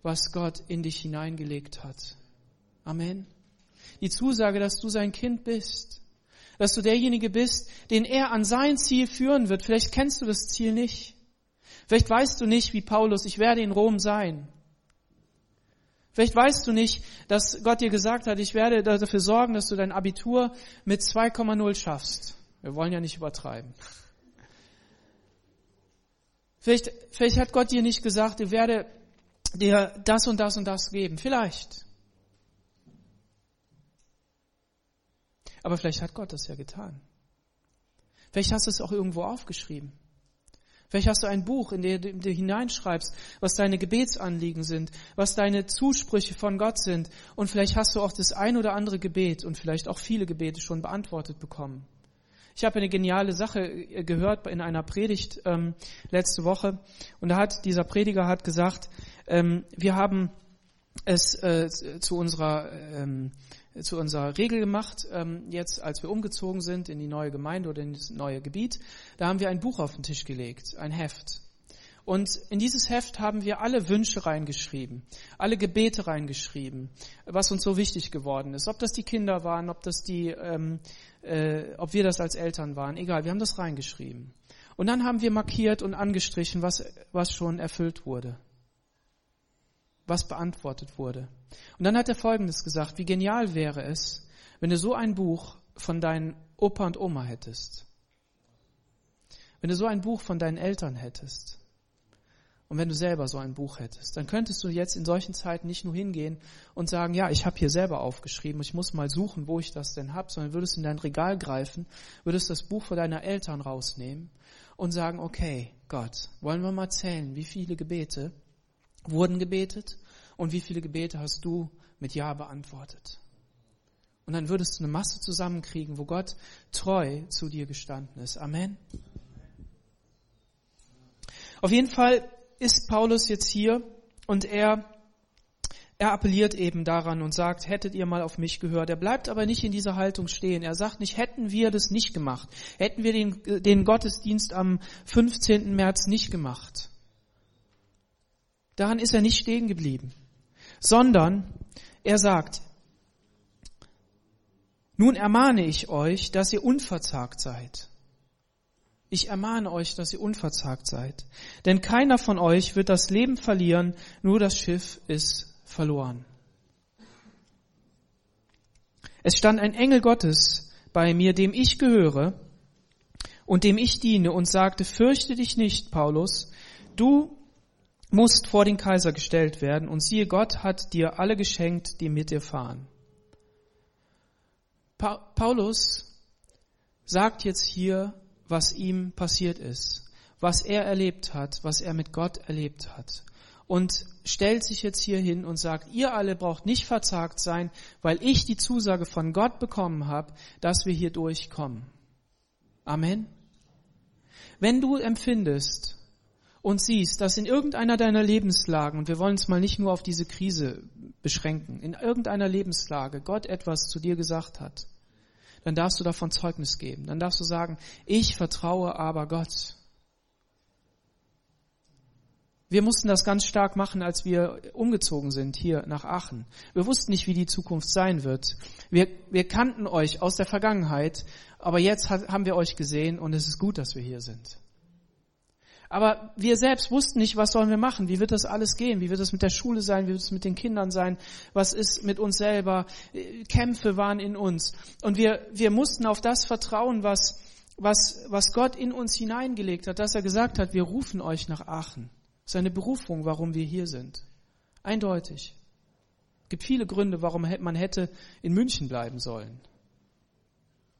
[SPEAKER 1] was Gott in dich hineingelegt hat. Amen die Zusage, dass du sein Kind bist, dass du derjenige bist, den er an sein Ziel führen wird. Vielleicht kennst du das Ziel nicht. Vielleicht weißt du nicht, wie Paulus, ich werde in Rom sein. Vielleicht weißt du nicht, dass Gott dir gesagt hat, ich werde dafür sorgen, dass du dein Abitur mit 2,0 schaffst. Wir wollen ja nicht übertreiben. Vielleicht, vielleicht hat Gott dir nicht gesagt, ich werde dir das und das und das geben. Vielleicht. Aber vielleicht hat Gott das ja getan. Vielleicht hast du es auch irgendwo aufgeschrieben. Vielleicht hast du ein Buch, in dem du hineinschreibst, was deine Gebetsanliegen sind, was deine Zusprüche von Gott sind. Und vielleicht hast du auch das ein oder andere Gebet und vielleicht auch viele Gebete schon beantwortet bekommen. Ich habe eine geniale Sache äh, gehört in einer Predigt ähm, letzte Woche und da hat dieser Prediger hat gesagt, ähm, wir haben es äh, zu unserer ähm, zu unserer Regel gemacht, ähm, jetzt als wir umgezogen sind in die neue Gemeinde oder in das neue Gebiet. Da haben wir ein Buch auf den Tisch gelegt, ein Heft. Und in dieses Heft haben wir alle Wünsche reingeschrieben, alle Gebete reingeschrieben, was uns so wichtig geworden ist. Ob das die Kinder waren, ob das die, ähm, äh, ob wir das als Eltern waren, egal, wir haben das reingeschrieben. Und dann haben wir markiert und angestrichen, was, was schon erfüllt wurde was beantwortet wurde. Und dann hat er Folgendes gesagt, wie genial wäre es, wenn du so ein Buch von deinen Opa und Oma hättest. Wenn du so ein Buch von deinen Eltern hättest. Und wenn du selber so ein Buch hättest, dann könntest du jetzt in solchen Zeiten nicht nur hingehen und sagen, ja, ich habe hier selber aufgeschrieben, ich muss mal suchen, wo ich das denn hab, sondern würdest in dein Regal greifen, würdest das Buch von deiner Eltern rausnehmen und sagen, okay, Gott, wollen wir mal zählen, wie viele Gebete wurden gebetet und wie viele Gebete hast du mit Ja beantwortet. Und dann würdest du eine Masse zusammenkriegen, wo Gott treu zu dir gestanden ist. Amen. Auf jeden Fall ist Paulus jetzt hier und er, er appelliert eben daran und sagt, hättet ihr mal auf mich gehört. Er bleibt aber nicht in dieser Haltung stehen. Er sagt nicht, hätten wir das nicht gemacht, hätten wir den, den Gottesdienst am 15. März nicht gemacht Daran ist er nicht stehen geblieben, sondern er sagt, nun ermahne ich euch, dass ihr unverzagt seid. Ich ermahne euch, dass ihr unverzagt seid. Denn keiner von euch wird das Leben verlieren, nur das Schiff ist verloren. Es stand ein Engel Gottes bei mir, dem ich gehöre und dem ich diene und sagte, fürchte dich nicht, Paulus, du musst vor den Kaiser gestellt werden und siehe, Gott hat dir alle geschenkt, die mit dir fahren. Pa Paulus sagt jetzt hier, was ihm passiert ist, was er erlebt hat, was er mit Gott erlebt hat und stellt sich jetzt hier hin und sagt, ihr alle braucht nicht verzagt sein, weil ich die Zusage von Gott bekommen habe, dass wir hier durchkommen. Amen. Wenn du empfindest, und siehst, dass in irgendeiner deiner Lebenslagen, und wir wollen es mal nicht nur auf diese Krise beschränken, in irgendeiner Lebenslage Gott etwas zu dir gesagt hat, dann darfst du davon Zeugnis geben. Dann darfst du sagen, ich vertraue aber Gott. Wir mussten das ganz stark machen, als wir umgezogen sind hier nach Aachen. Wir wussten nicht, wie die Zukunft sein wird. Wir, wir kannten euch aus der Vergangenheit, aber jetzt hat, haben wir euch gesehen und es ist gut, dass wir hier sind. Aber wir selbst wussten nicht, was sollen wir machen? Wie wird das alles gehen? Wie wird es mit der Schule sein? Wie wird es mit den Kindern sein? Was ist mit uns selber? Kämpfe waren in uns. Und wir, wir mussten auf das vertrauen, was, was, was Gott in uns hineingelegt hat, dass er gesagt hat, wir rufen euch nach Aachen. Das ist eine Berufung, warum wir hier sind. Eindeutig. Es gibt viele Gründe, warum man hätte in München bleiben sollen.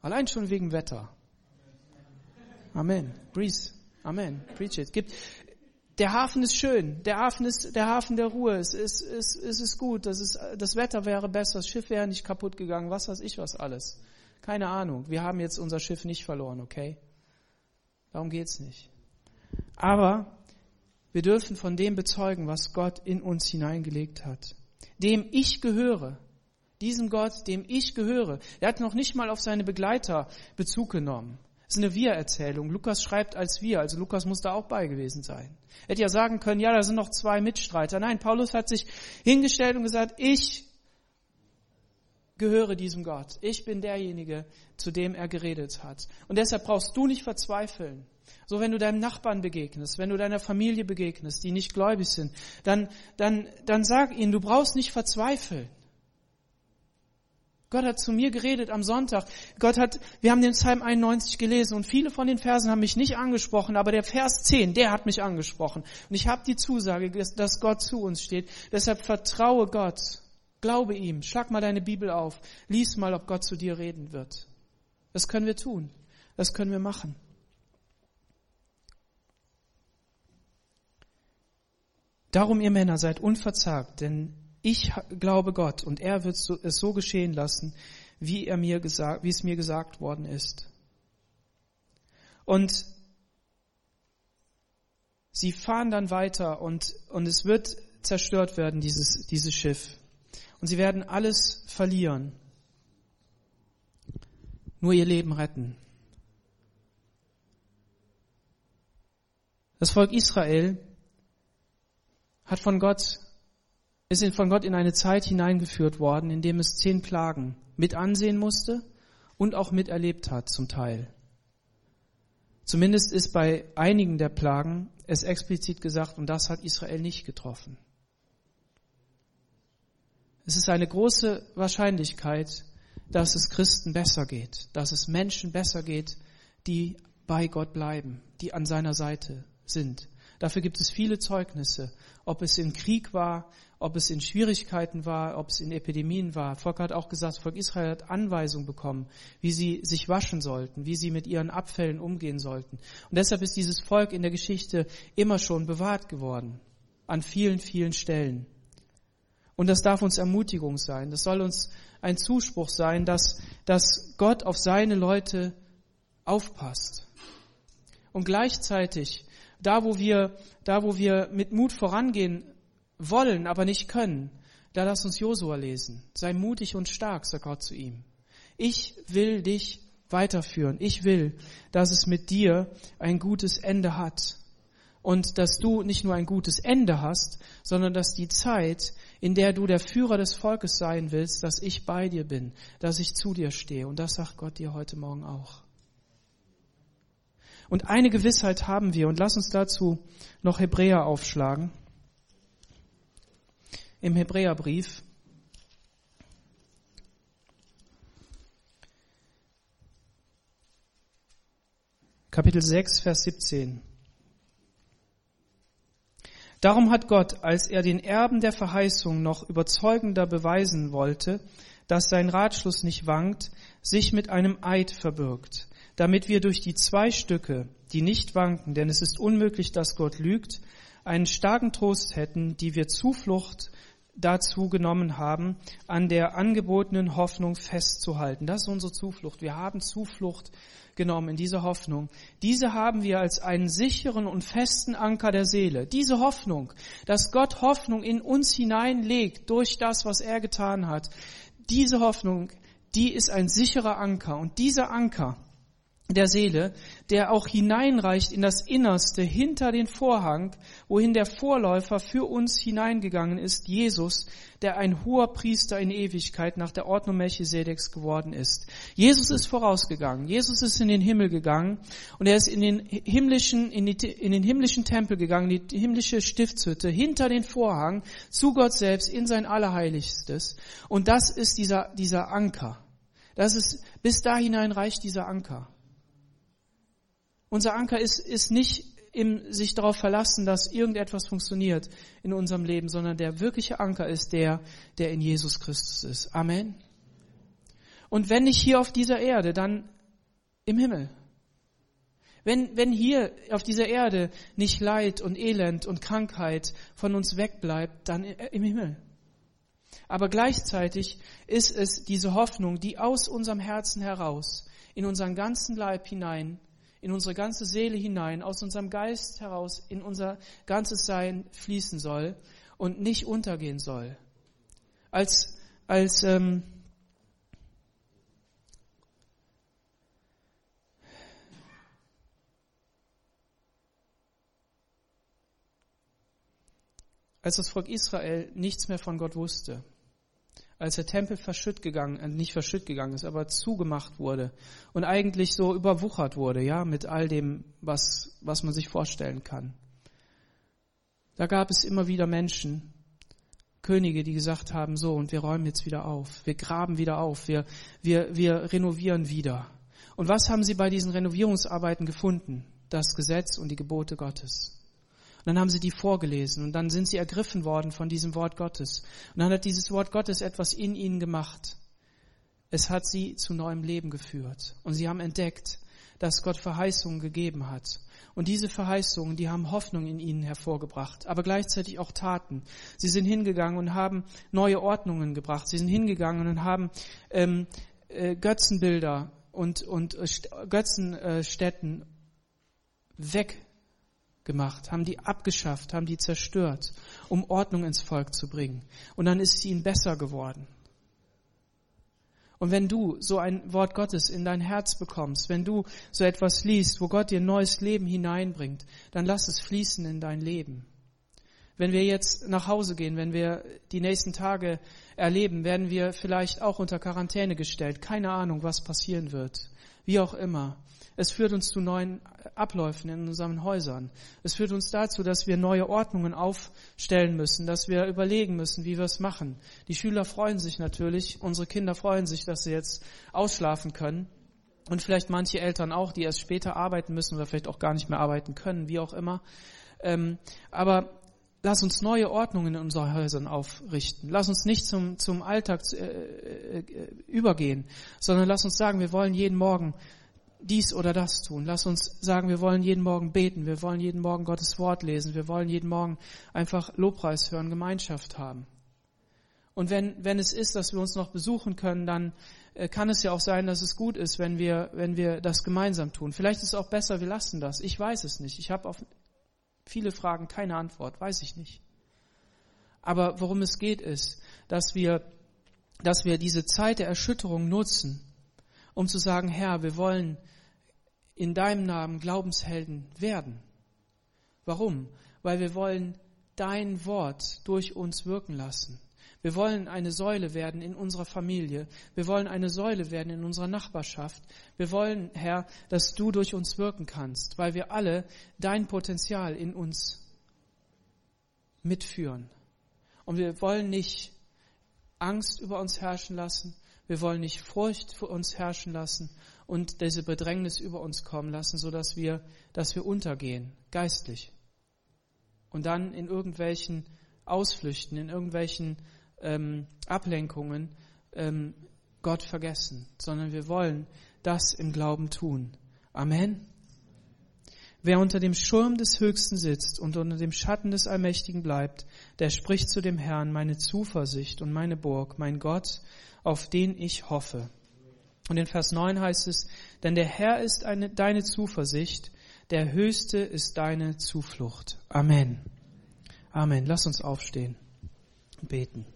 [SPEAKER 1] Allein schon wegen Wetter. Amen. Breeze. Amen. Preach it. Gibt, der Hafen ist schön. Der Hafen ist der Hafen der Ruhe. Es ist, es, es ist gut. Das, ist, das Wetter wäre besser. Das Schiff wäre nicht kaputt gegangen. Was weiß ich was alles. Keine Ahnung. Wir haben jetzt unser Schiff nicht verloren, okay? Darum geht's nicht. Aber wir dürfen von dem bezeugen, was Gott in uns hineingelegt hat. Dem ich gehöre. Diesem Gott, dem ich gehöre. Er hat noch nicht mal auf seine Begleiter Bezug genommen. Das ist eine Wir-Erzählung. Lukas schreibt als wir, also Lukas muss da auch bei gewesen sein. Hätte ja sagen können, ja, da sind noch zwei Mitstreiter. Nein, Paulus hat sich hingestellt und gesagt, ich gehöre diesem Gott. Ich bin derjenige, zu dem er geredet hat. Und deshalb brauchst du nicht verzweifeln. So, wenn du deinem Nachbarn begegnest, wenn du deiner Familie begegnest, die nicht gläubig sind, dann, dann, dann sag ihnen, du brauchst nicht verzweifeln. Gott hat zu mir geredet am Sonntag. Gott hat, wir haben den Psalm 91 gelesen und viele von den Versen haben mich nicht angesprochen, aber der Vers 10, der hat mich angesprochen. Und ich habe die Zusage, dass Gott zu uns steht. Deshalb vertraue Gott. Glaube ihm. Schlag mal deine Bibel auf. Lies mal, ob Gott zu dir reden wird. Das können wir tun. Das können wir machen. Darum, ihr Männer, seid unverzagt, denn ich glaube Gott und er wird es so geschehen lassen, wie er mir gesagt, wie es mir gesagt worden ist. Und sie fahren dann weiter und, und es wird zerstört werden, dieses, dieses Schiff. Und sie werden alles verlieren. Nur ihr Leben retten. Das Volk Israel hat von Gott, ist von Gott in eine Zeit hineingeführt worden, in dem es zehn Plagen mit ansehen musste und auch miterlebt hat zum Teil. Zumindest ist bei einigen der Plagen es explizit gesagt, und das hat Israel nicht getroffen. Es ist eine große Wahrscheinlichkeit, dass es Christen besser geht, dass es Menschen besser geht, die bei Gott bleiben, die an seiner Seite sind. Dafür gibt es viele Zeugnisse, ob es im Krieg war, ob es in Schwierigkeiten war, ob es in Epidemien war. Volk hat auch gesagt, Volk Israel hat Anweisungen bekommen, wie sie sich waschen sollten, wie sie mit ihren Abfällen umgehen sollten. Und deshalb ist dieses Volk in der Geschichte immer schon bewahrt geworden, an vielen, vielen Stellen. Und das darf uns Ermutigung sein. Das soll uns ein Zuspruch sein, dass, dass Gott auf seine Leute aufpasst. Und gleichzeitig da, wo wir, da, wo wir mit Mut vorangehen wollen, aber nicht können, da lass uns Josua lesen. Sei mutig und stark, sagt Gott zu ihm. Ich will dich weiterführen. Ich will, dass es mit dir ein gutes Ende hat. Und dass du nicht nur ein gutes Ende hast, sondern dass die Zeit, in der du der Führer des Volkes sein willst, dass ich bei dir bin, dass ich zu dir stehe. Und das sagt Gott dir heute Morgen auch. Und eine Gewissheit haben wir und lass uns dazu noch Hebräer aufschlagen. Im Hebräerbrief. Kapitel 6, Vers 17. Darum hat Gott, als er den Erben der Verheißung noch überzeugender beweisen wollte, dass sein Ratschluss nicht wankt, sich mit einem Eid verbirgt, damit wir durch die zwei Stücke, die nicht wanken, denn es ist unmöglich, dass Gott lügt, einen starken Trost hätten, die wir Zuflucht dazu genommen haben, an der angebotenen Hoffnung festzuhalten. Das ist unsere Zuflucht. Wir haben Zuflucht genommen in diese Hoffnung. Diese haben wir als einen sicheren und festen Anker der Seele. Diese Hoffnung, dass Gott Hoffnung in uns hineinlegt durch das, was er getan hat. Diese Hoffnung, die ist ein sicherer Anker. Und dieser Anker, der Seele, der auch hineinreicht in das Innerste, hinter den Vorhang, wohin der Vorläufer für uns hineingegangen ist, Jesus, der ein hoher Priester in Ewigkeit nach der Ordnung Melchisedeks geworden ist. Jesus ist vorausgegangen. Jesus ist in den Himmel gegangen und er ist in den himmlischen, in, die, in den himmlischen Tempel gegangen, die himmlische Stiftshütte, hinter den Vorhang, zu Gott selbst, in sein Allerheiligstes. Und das ist dieser, dieser Anker. Das ist, bis da hinein reicht dieser Anker. Unser Anker ist, ist nicht im sich darauf verlassen, dass irgendetwas funktioniert in unserem Leben, sondern der wirkliche Anker ist der, der in Jesus Christus ist. Amen. Und wenn nicht hier auf dieser Erde, dann im Himmel. Wenn, wenn hier auf dieser Erde nicht Leid und Elend und Krankheit von uns wegbleibt, dann im Himmel. Aber gleichzeitig ist es diese Hoffnung, die aus unserem Herzen heraus in unseren ganzen Leib hinein in unsere ganze Seele hinein, aus unserem Geist heraus, in unser ganzes Sein fließen soll und nicht untergehen soll. Als, als, ähm, als das Volk Israel nichts mehr von Gott wusste, als der Tempel verschütt gegangen, äh, nicht verschütt gegangen ist, aber zugemacht wurde und eigentlich so überwuchert wurde, ja, mit all dem, was, was man sich vorstellen kann. Da gab es immer wieder Menschen, Könige, die gesagt haben, so, und wir räumen jetzt wieder auf, wir graben wieder auf, wir, wir, wir renovieren wieder. Und was haben sie bei diesen Renovierungsarbeiten gefunden? Das Gesetz und die Gebote Gottes. Dann haben sie die vorgelesen und dann sind sie ergriffen worden von diesem Wort Gottes. Und dann hat dieses Wort Gottes etwas in ihnen gemacht. Es hat sie zu neuem Leben geführt. Und sie haben entdeckt, dass Gott Verheißungen gegeben hat. Und diese Verheißungen, die haben Hoffnung in ihnen hervorgebracht, aber gleichzeitig auch Taten. Sie sind hingegangen und haben neue Ordnungen gebracht. Sie sind hingegangen und haben ähm, äh, Götzenbilder und, und äh, Götzenstätten weggemacht, haben die abgeschafft, haben die zerstört, um Ordnung ins Volk zu bringen. Und dann ist es ihnen besser geworden. Und wenn du so ein Wort Gottes in dein Herz bekommst, wenn du so etwas liest, wo Gott dir neues Leben hineinbringt, dann lass es fließen in dein Leben. Wenn wir jetzt nach Hause gehen, wenn wir die nächsten Tage erleben, werden wir vielleicht auch unter Quarantäne gestellt. Keine Ahnung, was passieren wird. Wie auch immer. Es führt uns zu neuen Abläufen in unseren Häusern. Es führt uns dazu, dass wir neue Ordnungen aufstellen müssen, dass wir überlegen müssen, wie wir es machen. Die Schüler freuen sich natürlich, unsere Kinder freuen sich, dass sie jetzt ausschlafen können. Und vielleicht manche Eltern auch, die erst später arbeiten müssen oder vielleicht auch gar nicht mehr arbeiten können, wie auch immer. Ähm, aber lass uns neue Ordnungen in unseren Häusern aufrichten. Lass uns nicht zum, zum Alltag äh, äh, übergehen, sondern lass uns sagen, wir wollen jeden Morgen dies oder das tun. Lass uns sagen, wir wollen jeden Morgen beten, wir wollen jeden Morgen Gottes Wort lesen, wir wollen jeden Morgen einfach Lobpreis hören, Gemeinschaft haben. Und wenn, wenn es ist, dass wir uns noch besuchen können, dann äh, kann es ja auch sein, dass es gut ist, wenn wir, wenn wir das gemeinsam tun. Vielleicht ist es auch besser, wir lassen das. Ich weiß es nicht. Ich habe auf viele Fragen keine Antwort, weiß ich nicht. Aber worum es geht, ist, dass wir, dass wir diese Zeit der Erschütterung nutzen, um zu sagen, Herr, wir wollen in deinem Namen Glaubenshelden werden. Warum? Weil wir wollen dein Wort durch uns wirken lassen. Wir wollen eine Säule werden in unserer Familie. Wir wollen eine Säule werden in unserer Nachbarschaft. Wir wollen, Herr, dass du durch uns wirken kannst, weil wir alle dein Potenzial in uns mitführen. Und wir wollen nicht Angst über uns herrschen lassen. Wir wollen nicht Furcht für uns herrschen lassen und diese Bedrängnis über uns kommen lassen, so dass wir, dass wir untergehen, geistlich. Und dann in irgendwelchen Ausflüchten, in irgendwelchen ähm, Ablenkungen ähm, Gott vergessen, sondern wir wollen das im Glauben tun. Amen. Wer unter dem Schirm des Höchsten sitzt und unter dem Schatten des Allmächtigen bleibt, der spricht zu dem Herrn, meine Zuversicht und meine Burg, mein Gott, auf den ich hoffe. Und in Vers 9 heißt es, denn der Herr ist eine, deine Zuversicht, der Höchste ist deine Zuflucht. Amen. Amen. Lass uns aufstehen und beten.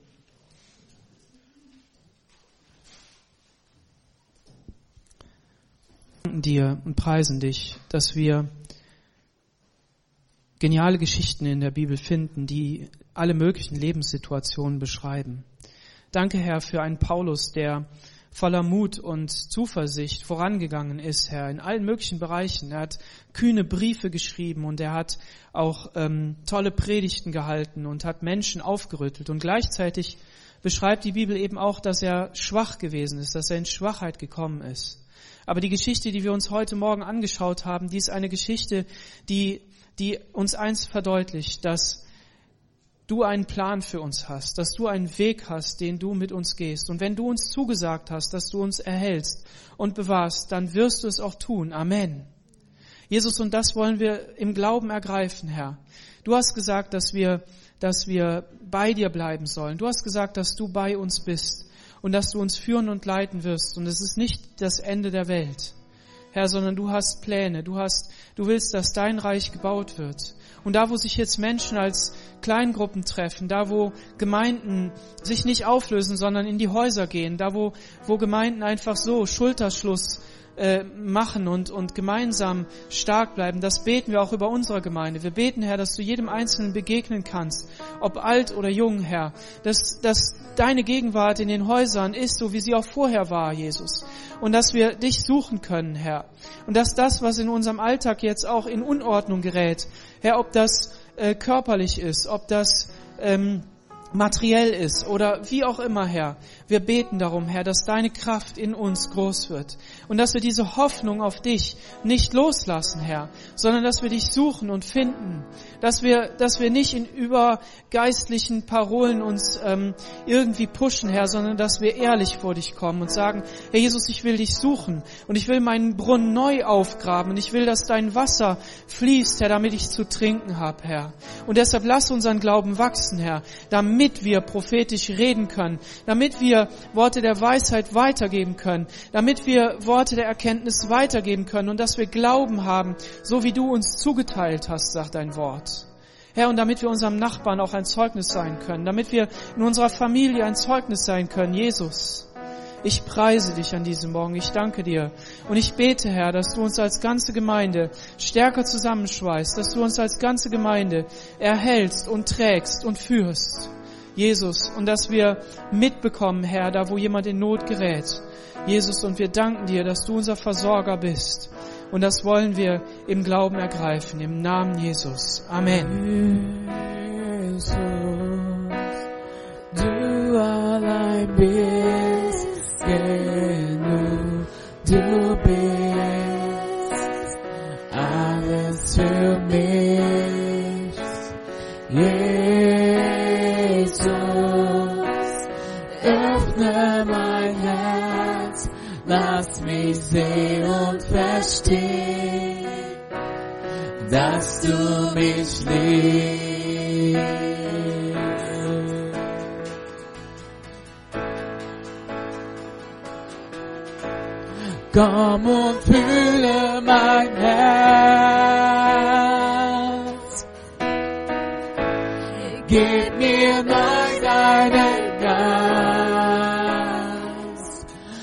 [SPEAKER 1] dir und preisen dich, dass wir geniale Geschichten in der Bibel finden, die alle möglichen Lebenssituationen beschreiben. Danke, Herr, für einen Paulus, der voller Mut und Zuversicht vorangegangen ist, Herr, in allen möglichen Bereichen. Er hat kühne Briefe geschrieben und er hat auch ähm, tolle Predigten gehalten und hat Menschen aufgerüttelt. Und gleichzeitig beschreibt die Bibel eben auch, dass er schwach gewesen ist, dass er in Schwachheit gekommen ist. Aber die Geschichte, die wir uns heute Morgen angeschaut haben, die ist eine Geschichte, die, die uns eins verdeutlicht, dass du einen Plan für uns hast, dass du einen Weg hast, den du mit uns gehst. Und wenn du uns zugesagt hast, dass du uns erhältst und bewahrst, dann wirst du es auch tun. Amen. Jesus, und das wollen wir im Glauben ergreifen, Herr. Du hast gesagt, dass wir, dass wir bei dir bleiben sollen. Du hast gesagt, dass du bei uns bist und dass du uns führen und leiten wirst. Und es ist nicht das Ende der Welt. Herr, sondern du hast Pläne. Du hast, du willst, dass dein Reich gebaut wird. Und da, wo sich jetzt Menschen als Kleingruppen treffen, da, wo Gemeinden sich nicht auflösen, sondern in die Häuser gehen, da, wo, wo Gemeinden einfach so Schulterschluss äh, machen und, und gemeinsam stark bleiben, das beten wir auch über unsere Gemeinde. Wir beten, Herr, dass du jedem Einzelnen begegnen kannst, ob alt oder jung, Herr, dass, dass deine Gegenwart in den Häusern ist, so wie sie auch vorher war, Jesus. Und dass wir dich suchen können, Herr. Und dass das, was in unserem Alltag jetzt auch in Unordnung gerät, Herr, ob das äh, körperlich ist, ob das ähm, materiell ist oder wie auch immer, Herr. Wir beten darum, Herr, dass deine Kraft in uns groß wird und dass wir diese Hoffnung auf dich nicht loslassen, Herr, sondern dass wir dich suchen und finden, dass wir, dass wir nicht in übergeistlichen Parolen uns ähm, irgendwie pushen, Herr, sondern dass wir ehrlich vor dich kommen und sagen, Herr Jesus, ich will dich suchen und ich will meinen Brunnen neu aufgraben und ich will, dass dein Wasser fließt, Herr, damit ich zu trinken habe, Herr. Und deshalb lass unseren Glauben wachsen, Herr, damit wir prophetisch reden können, damit wir Worte der Weisheit weitergeben können, damit wir Worte der Erkenntnis weitergeben können und dass wir Glauben haben, so wie du uns zugeteilt hast, sagt dein Wort. Herr, und damit wir unserem Nachbarn auch ein Zeugnis sein können, damit wir in unserer Familie ein Zeugnis sein können, Jesus. Ich preise dich an diesem Morgen. Ich danke dir. Und ich bete, Herr, dass du uns als ganze Gemeinde stärker zusammenschweißt, dass du uns als ganze Gemeinde erhältst und trägst und führst. Jesus, und dass wir mitbekommen, Herr, da wo jemand in Not gerät. Jesus, und wir danken dir, dass du unser Versorger bist. Und das wollen wir im Glauben ergreifen, im Namen Jesus. Amen. Jesus, du allein bist genug, du bist alles für mich. Jesus, öffne mein Herz, lass mich sehen und verstehen, dass du mich liebst. Komm und fühle mein Herz.